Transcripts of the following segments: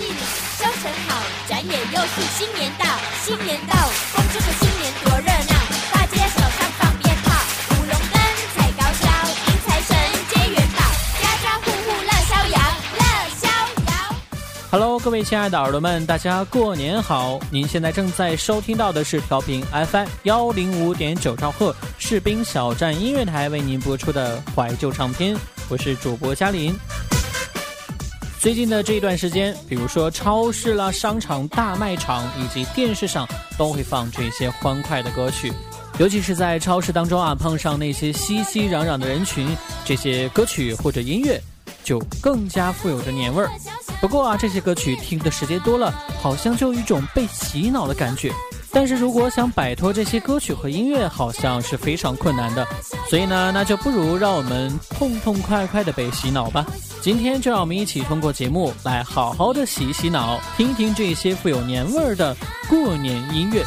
收成好，转眼又是新年到，新年到，丰收的新年多热闹，大街小巷放鞭炮，舞龙灯，踩高跷，迎财神，接元宝，家家户户乐逍遥，乐逍遥。Hello，各位亲爱的耳朵们，大家过年好！您现在正在收听到的是调频 FM 幺零五点九兆赫士兵小站音乐台为您播出的怀旧唱片，我是主播嘉林。最近的这一段时间，比如说超市啦、商场、大卖场以及电视上，都会放这些欢快的歌曲。尤其是在超市当中啊，碰上那些熙熙攘攘的人群，这些歌曲或者音乐，就更加富有着年味儿。不过啊，这些歌曲听的时间多了，好像就有一种被洗脑的感觉。但是如果想摆脱这些歌曲和音乐，好像是非常困难的，所以呢，那就不如让我们痛痛快快的被洗脑吧。今天就让我们一起通过节目来好好的洗洗脑，听一听这些富有年味儿的过年音乐。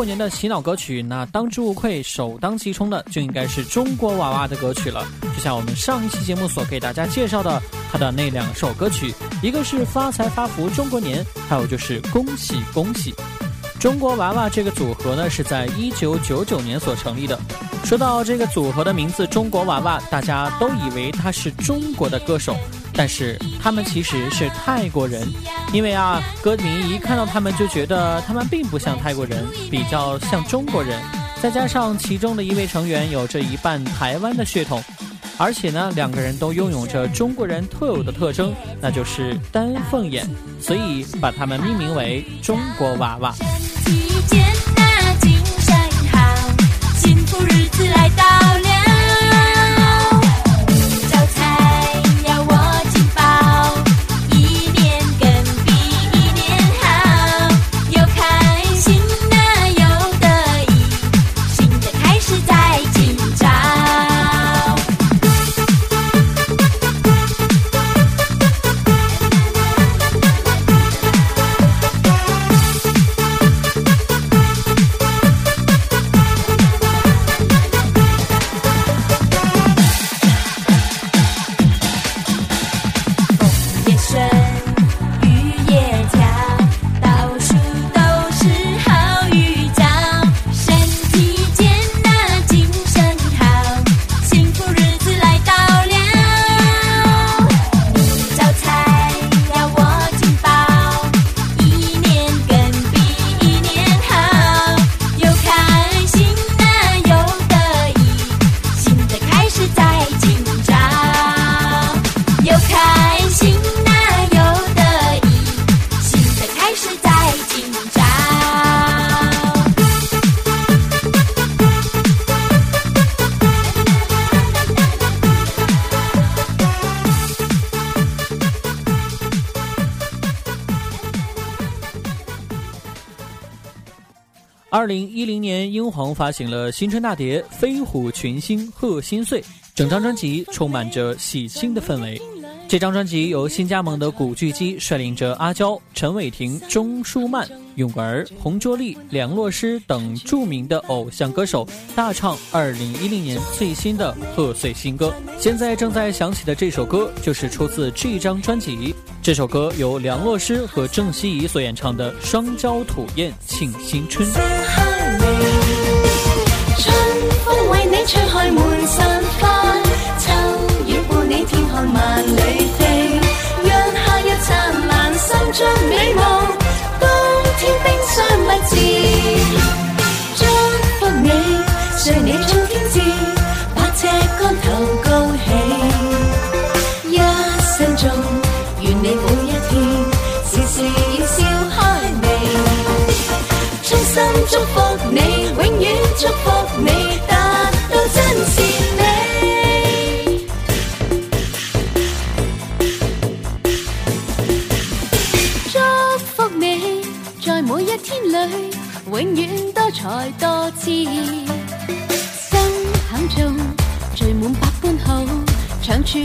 过年的洗脑歌曲，那当之无愧首当其冲的就应该是中国娃娃的歌曲了。就像我们上一期节目所给大家介绍的，他的那两首歌曲，一个是发财发福中国年，还有就是恭喜恭喜。中国娃娃这个组合呢，是在一九九九年所成立的。说到这个组合的名字中国娃娃，大家都以为他是中国的歌手。但是他们其实是泰国人，因为啊，歌迷一看到他们就觉得他们并不像泰国人，比较像中国人，再加上其中的一位成员有着一半台湾的血统，而且呢，两个人都拥有着中国人特有的特征，那就是丹凤眼，所以把他们命名为中国娃娃。幸福来。二零一零年，英皇发行了新春大碟《飞虎群星贺新岁》，整张专辑充满着喜庆的氛围。这张专辑由新加盟的古巨基率领着阿娇、陈伟霆、钟舒曼、泳儿、洪卓立、梁洛施等著名的偶像歌手大唱2010年最新的贺岁新歌。现在正在响起的这首歌就是出自这张专辑。这首歌由梁洛施和郑希怡所演唱的《双娇吐艳庆新春》。春风为你吹满万里飞，让夏日灿烂，心中美梦，冬天冰霜不至。祝福你，随你众天子，把尺竿头高起。一生中，愿你每一天事事笑开眉。衷心祝福你，永远祝福你。心坎中聚满百般好，长处。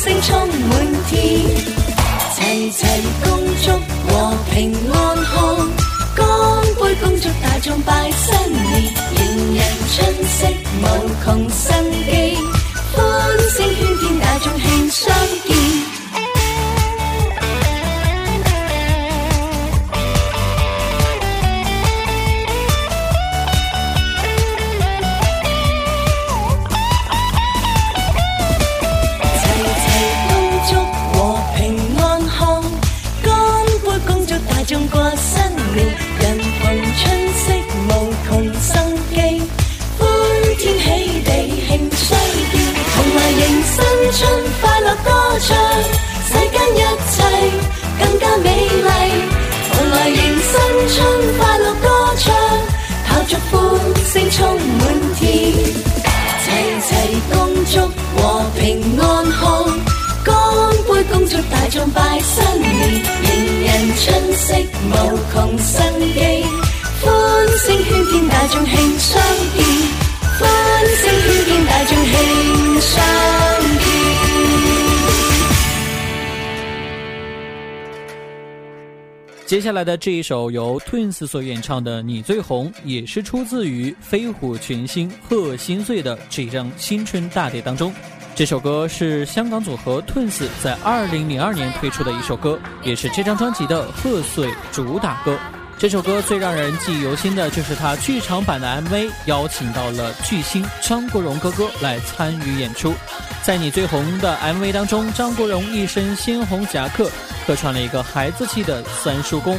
声充满。拜新年，人春色欢声喧天，大众庆相见，欢声喧天，大众庆相见。接下来的这一首由 Twins 所演唱的《你最红》，也是出自于飞虎群星贺新岁》的这张新春大碟当中。这首歌是香港组合 Twins 在二零零二年推出的一首歌，也是这张专辑的贺岁主打歌。这首歌最让人记忆犹新的就是它剧场版的 MV，邀请到了巨星张国荣哥哥来参与演出。在你最红的 MV 当中，张国荣一身鲜红夹克，客串了一个孩子气的三叔公。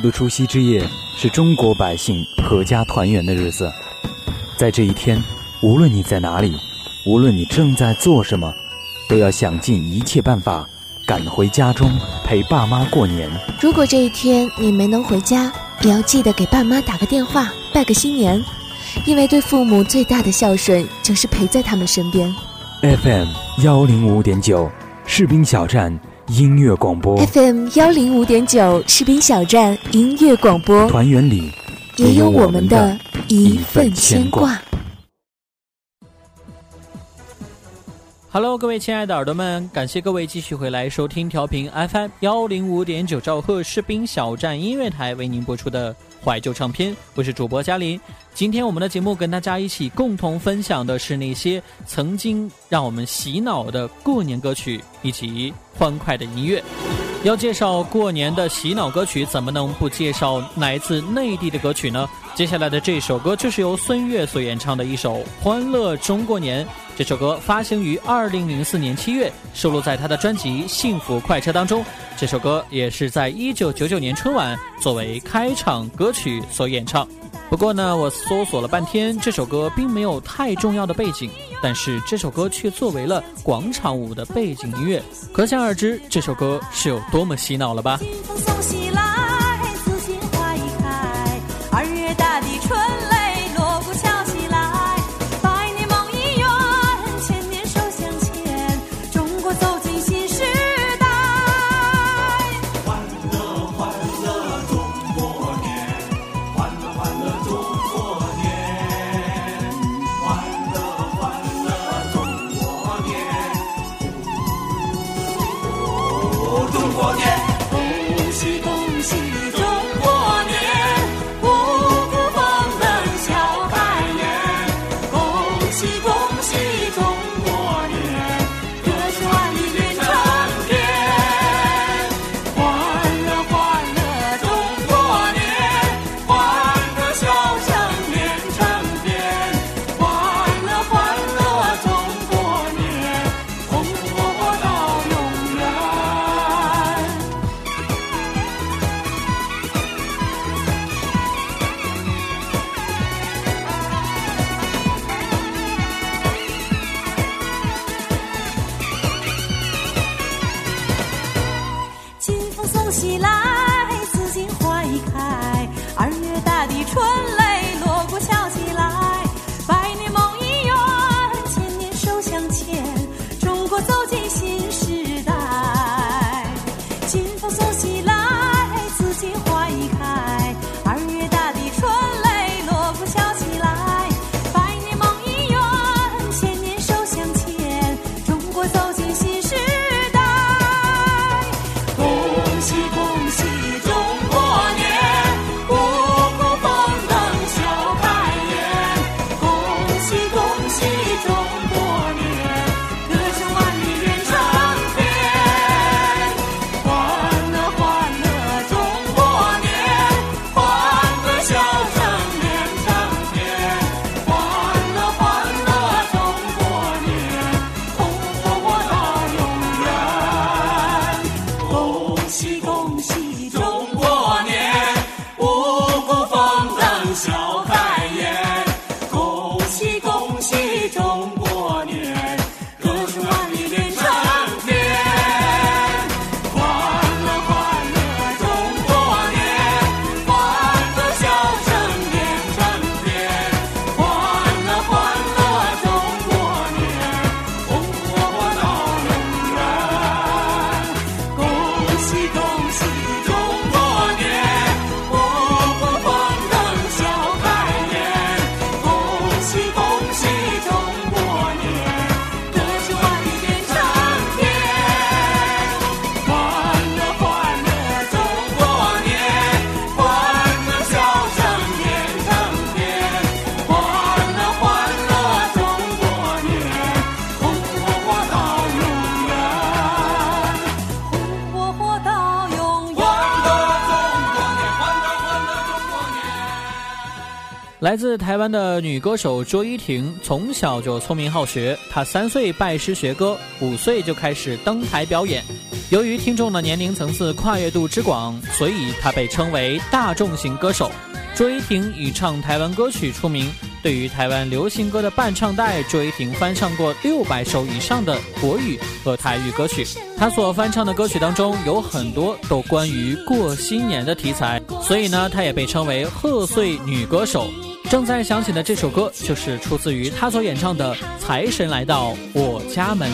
的除夕之夜是中国百姓阖家团圆的日子，在这一天，无论你在哪里，无论你正在做什么，都要想尽一切办法赶回家中陪爸妈过年。如果这一天你没能回家，也要记得给爸妈打个电话拜个新年，因为对父母最大的孝顺就是陪在他们身边。FM 幺零五点九，士兵小站。音乐广播。FM 幺零五点九，士兵小站音乐广播。团圆里也有我们的一份牵挂。Hello，各位亲爱的耳朵们，感谢各位继续回来收听调频 FM 幺零五点九兆赫士兵小站音乐台为您播出的怀旧唱片，我是主播嘉林。今天我们的节目跟大家一起共同分享的是那些曾经让我们洗脑的过年歌曲以及欢快的音乐。要介绍过年的洗脑歌曲，怎么能不介绍来自内地的歌曲呢？接下来的这首歌就是由孙悦所演唱的一首《欢乐中国年》。这首歌发行于二零零四年七月，收录在他的专辑《幸福快车》当中。这首歌也是在一九九九年春晚作为开场歌曲所演唱。不过呢，我。搜索了半天，这首歌并没有太重要的背景，但是这首歌却作为了广场舞的背景音乐，可想而知这首歌是有多么洗脑了吧。来自台湾的女歌手卓依婷从小就聪明好学，她三岁拜师学歌，五岁就开始登台表演。由于听众的年龄层次跨越度之广，所以她被称为大众型歌手。卓依婷以唱台湾歌曲出名。对于台湾流行歌的伴唱带，朱一婷翻唱过六百首以上的国语和台语歌曲。她所翻唱的歌曲当中，有很多都关于过新年的题材，所以呢，她也被称为“贺岁女歌手”。正在响起的这首歌，就是出自于她所演唱的《财神来到我家门》。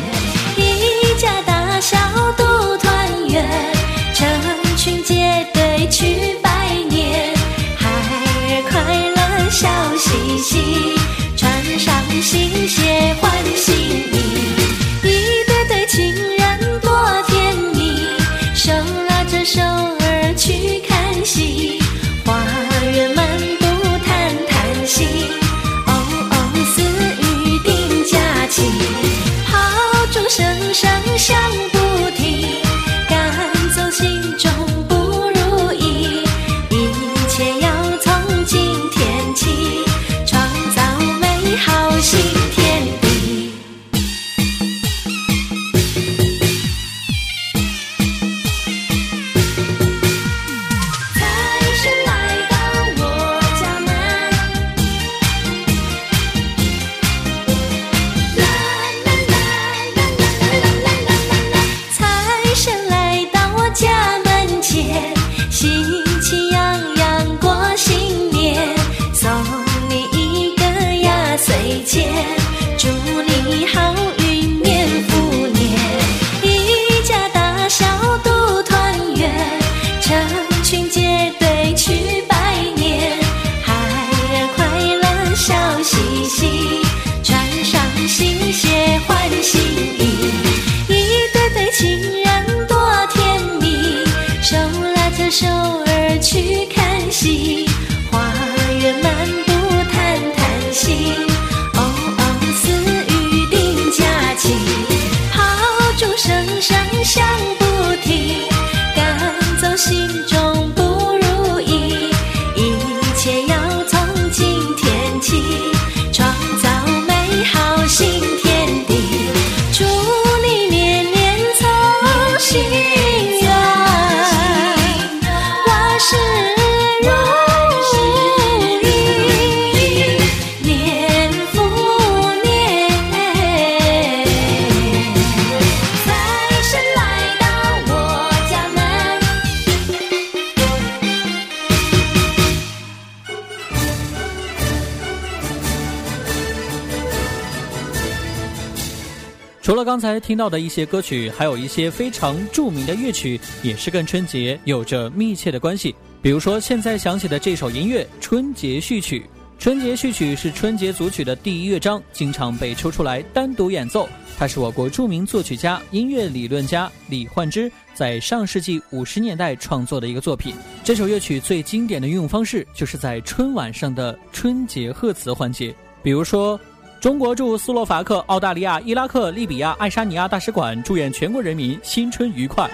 一家大小都团圆，成群结队去。心。除了刚才听到的一些歌曲，还有一些非常著名的乐曲，也是跟春节有着密切的关系。比如说，现在响起的这首音乐《春节序曲》。《春节序曲》是春节组曲的第一乐章，经常被抽出来单独演奏。它是我国著名作曲家、音乐理论家李焕之在上世纪五十年代创作的一个作品。这首乐曲最经典的运用方式，就是在春晚上的春节贺词环节。比如说。中国驻斯洛伐克、澳大利亚、伊拉克、利比亚、爱沙尼亚大使馆祝愿全国人民新春愉快。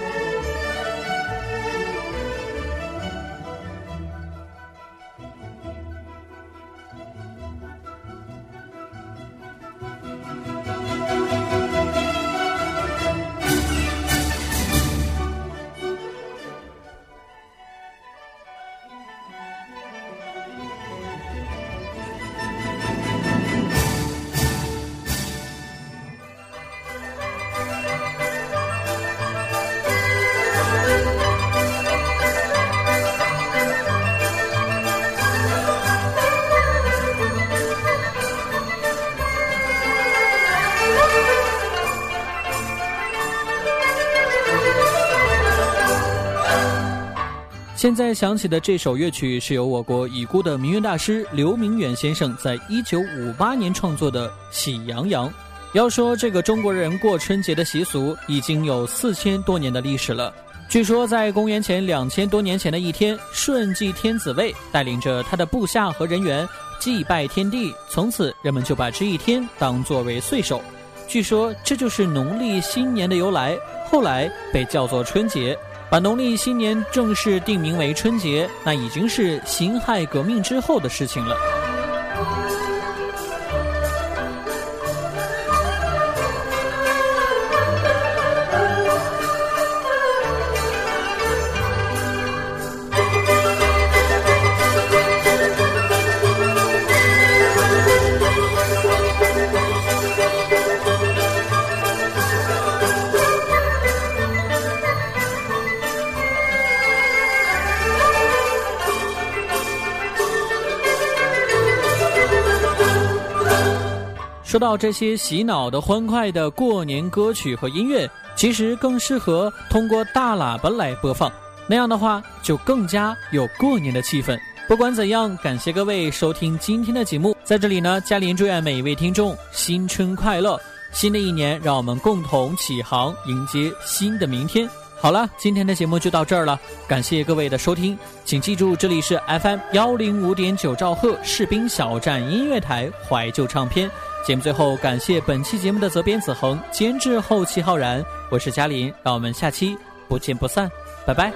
现在响起的这首乐曲是由我国已故的民乐大师刘明远先生在1958年创作的《喜羊羊》。要说这个中国人过春节的习俗已经有四千多年的历史了。据说在公元前两千多年前的一天，舜祭天子位，带领着他的部下和人员祭拜天地，从此人们就把这一天当作为岁首。据说这就是农历新年的由来，后来被叫做春节。把农历新年正式定名为春节，那已经是辛亥革命之后的事情了。说到这些洗脑的欢快的过年歌曲和音乐，其实更适合通过大喇叭来播放，那样的话就更加有过年的气氛。不管怎样，感谢各位收听今天的节目，在这里呢，嘉玲祝愿每一位听众新春快乐，新的一年让我们共同启航，迎接新的明天。好了，今天的节目就到这儿了，感谢各位的收听，请记住这里是 FM 幺零五点九兆赫士兵小站音乐台怀旧唱片节目。最后，感谢本期节目的责编子恒、监制后期浩然，我是嘉林，让我们下期不见不散，拜拜。